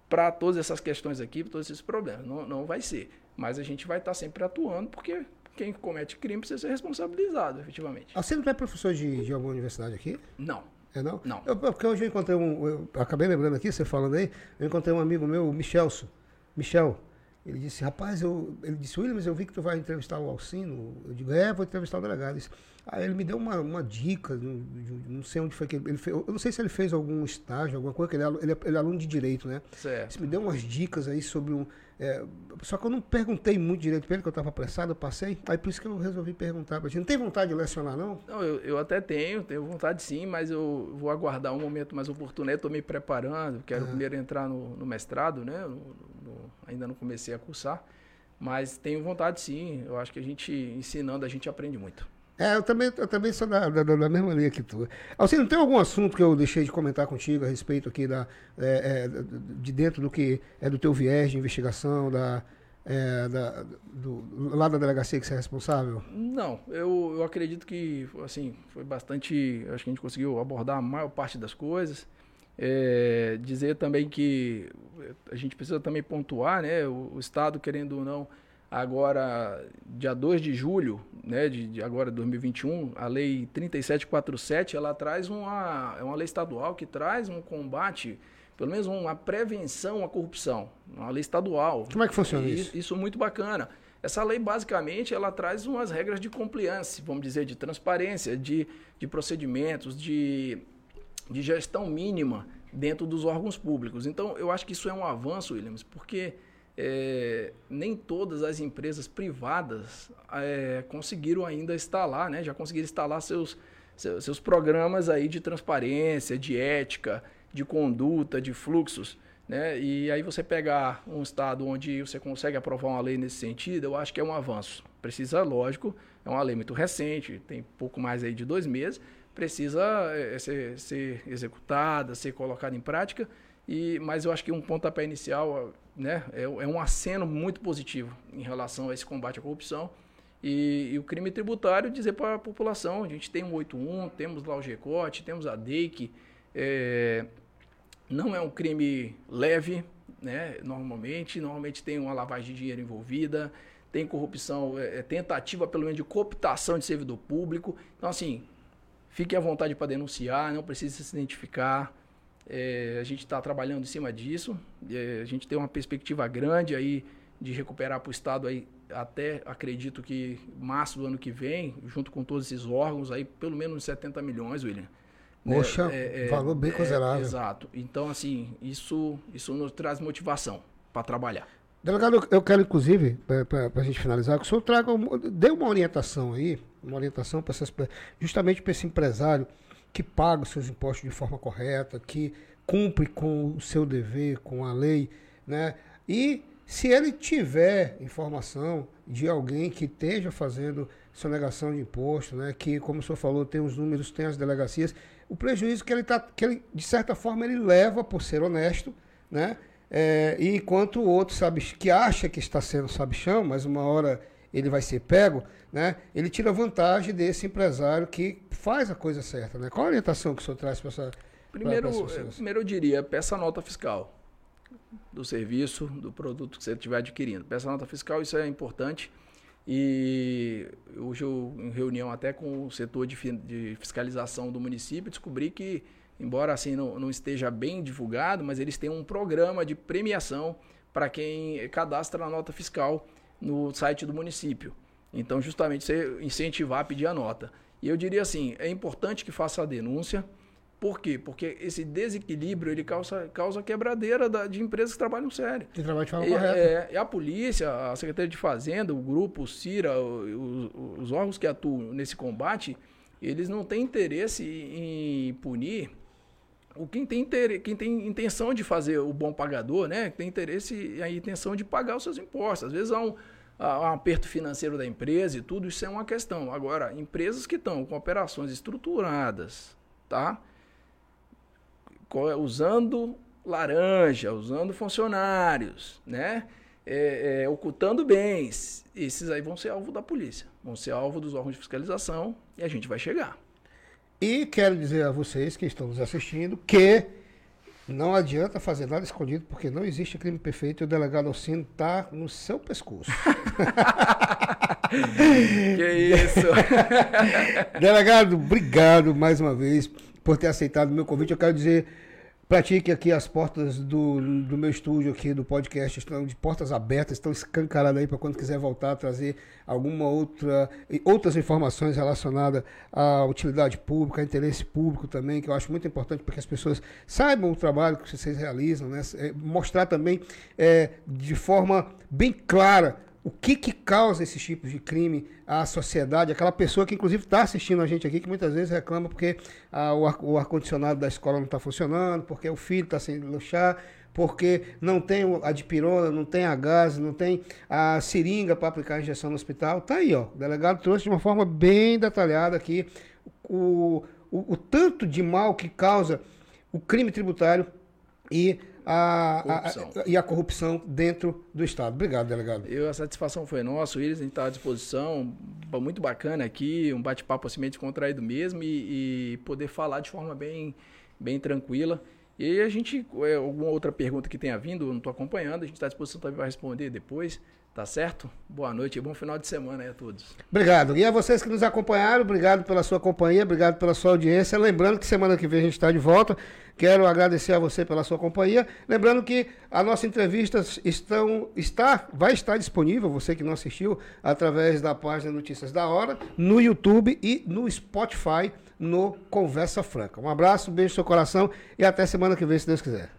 para todas essas questões aqui, para todos esses problemas. Não, não vai ser. Mas a gente vai estar tá sempre atuando, porque quem comete crime precisa ser responsabilizado, efetivamente. Ah, você não é professor de, de alguma universidade aqui? Não. É não? Não. Eu, porque hoje eu encontrei um. Eu acabei lembrando aqui, você falando aí, eu encontrei um amigo meu, o Michelso. Michel. Ele disse, rapaz, eu, ele disse, Williams, eu vi que tu vai entrevistar o Alcino. Eu digo, é, vou entrevistar o delegado. Disse, Aí ele me deu uma, uma dica, não, sei onde foi que ele, ele fez, eu não sei se ele fez algum estágio, alguma coisa, que ele, é ele, é, ele é aluno de direito, né? Certo. Ele me deu umas dicas aí sobre um. É, só que eu não perguntei muito direito para ele, que eu estava apressado, eu passei. Aí por isso que eu resolvi perguntar para ti. Não tem vontade de lecionar, não? Não, eu, eu até tenho, tenho vontade sim, mas eu vou aguardar um momento mais oportuno. Estou me preparando, quero primeiro entrar no, no mestrado, né? No, no, ainda não comecei a cursar. Mas tenho vontade sim. Eu acho que a gente, ensinando, a gente aprende muito. É, eu também, eu também sou da, da, da mesma linha que tu. Alcino, tem algum assunto que eu deixei de comentar contigo a respeito aqui da, é, é, de dentro do que é do teu viés de investigação, da, é, da, do, lá da delegacia que você é responsável? Não, eu, eu acredito que assim, foi bastante. Acho que a gente conseguiu abordar a maior parte das coisas. É, dizer também que a gente precisa também pontuar, né? O, o Estado, querendo ou não, agora, dia 2 de julho, né, de, de agora 2021, a lei 3747, ela traz uma, é uma lei estadual que traz um combate, pelo menos uma prevenção à corrupção, uma lei estadual. Como é que funciona isso? Isso, isso muito bacana. Essa lei, basicamente, ela traz umas regras de compliance, vamos dizer, de transparência, de, de procedimentos, de de gestão mínima dentro dos órgãos públicos. Então, eu acho que isso é um avanço, Williams, porque é, nem todas as empresas privadas é, conseguiram ainda instalar, né, já conseguiram instalar seus, seus, seus, programas aí de transparência, de ética, de conduta, de fluxos. Né? E aí você pegar um estado onde você consegue aprovar uma lei nesse sentido, eu acho que é um avanço. Precisa, lógico, é uma lei muito recente, tem pouco mais aí de dois meses, precisa é, ser, ser, executada, ser colocada em prática. E, mas eu acho que um pontapé inicial né, é, é, um aceno muito positivo em relação a esse combate à corrupção. E, e o crime tributário dizer para a população, a gente tem o 81, temos lá o GECOT, temos a DEIC, é, não é um crime leve, né, normalmente, normalmente tem uma lavagem de dinheiro envolvida, tem corrupção, é, é tentativa pelo menos de cooptação de servidor público. Então, assim, Fique à vontade para denunciar, não precisa se identificar. É, a gente está trabalhando em cima disso. É, a gente tem uma perspectiva grande aí de recuperar para o Estado aí até acredito que março do ano que vem, junto com todos esses órgãos, aí pelo menos 70 milhões, William. Poxa, é, é, valor bem é, considerável. exato. Então, assim, isso, isso nos traz motivação para trabalhar. Delegado, eu quero, inclusive, para a gente finalizar, que o senhor traga, dê uma orientação aí, uma orientação para essas justamente para esse empresário que paga os seus impostos de forma correta, que cumpre com o seu dever, com a lei, né? E se ele tiver informação de alguém que esteja fazendo sonegação de imposto, né, que, como o senhor falou, tem os números, tem as delegacias, o prejuízo que ele está, que ele, de certa forma, ele leva por ser honesto, né? É, e enquanto o outro sabe que acha que está sendo sabichão, mas uma hora ele vai ser pego, né? Ele tira vantagem desse empresário que faz a coisa certa, né? Qual a orientação que o senhor traz para essa Primeiro, primeiro eu diria, peça nota fiscal do serviço, do produto que você estiver adquirindo. Peça nota fiscal, isso é importante. E hoje eu, em reunião até com o setor de, de fiscalização do município, descobri que, embora assim não, não esteja bem divulgado, mas eles têm um programa de premiação para quem cadastra a nota fiscal no site do município. Então, justamente, você incentivar a pedir a nota. E eu diria assim, é importante que faça a denúncia, por quê? Porque esse desequilíbrio ele causa, causa quebradeira da, de empresas que trabalham sério. Que trabalham de forma e, correta. É, e a polícia, a Secretaria de Fazenda, o grupo, o CIRA, os, os órgãos que atuam nesse combate, eles não têm interesse em punir o quem tem, quem tem intenção de fazer o bom pagador, né? Tem interesse e a intenção de pagar os seus impostos. Às vezes há um, há um aperto financeiro da empresa e tudo, isso é uma questão. Agora, empresas que estão com operações estruturadas, tá? usando laranja, usando funcionários, né? É, é, ocultando bens. Esses aí vão ser alvo da polícia, vão ser alvo dos órgãos de fiscalização e a gente vai chegar. E quero dizer a vocês que estão nos assistindo que não adianta fazer nada escondido, porque não existe crime perfeito e o delegado Alcino está no seu pescoço. [LAUGHS] que isso! delegado, obrigado mais uma vez por ter aceitado o meu convite. Eu quero dizer Pratique aqui as portas do, do meu estúdio aqui, do podcast, estão de portas abertas, estão escancaradas aí para quando quiser voltar trazer alguma outra, outras informações relacionadas à utilidade pública, a interesse público também, que eu acho muito importante para que as pessoas saibam o trabalho que vocês realizam, né? É, mostrar também é, de forma bem clara o que, que causa esses tipos de crime à sociedade, aquela pessoa que inclusive está assistindo a gente aqui, que muitas vezes reclama porque ah, o ar-condicionado da escola não está funcionando, porque o filho está sem luxar, porque não tem a dipirona, não tem a gás, não tem a seringa para aplicar a injeção no hospital. Tá aí, ó. O delegado trouxe de uma forma bem detalhada aqui o, o, o tanto de mal que causa o crime tributário e a, a, e a corrupção dentro do Estado. Obrigado, delegado. Eu, a satisfação foi nossa, Willis, a gente está à disposição, muito bacana aqui, um bate-papo assim, descontraído mesmo e, e, poder falar de forma bem, bem tranquila. E a gente, é, alguma outra pergunta que tenha vindo, eu não estou acompanhando, a gente está à disposição também para responder depois. Tá certo? Boa noite e bom final de semana aí a todos. Obrigado. E a vocês que nos acompanharam, obrigado pela sua companhia, obrigado pela sua audiência. Lembrando que semana que vem a gente está de volta. Quero agradecer a você pela sua companhia. Lembrando que a nossa entrevista estão, está, vai estar disponível, você que não assistiu, através da página Notícias da Hora, no YouTube e no Spotify, no Conversa Franca. Um abraço, um beijo no seu coração e até semana que vem, se Deus quiser.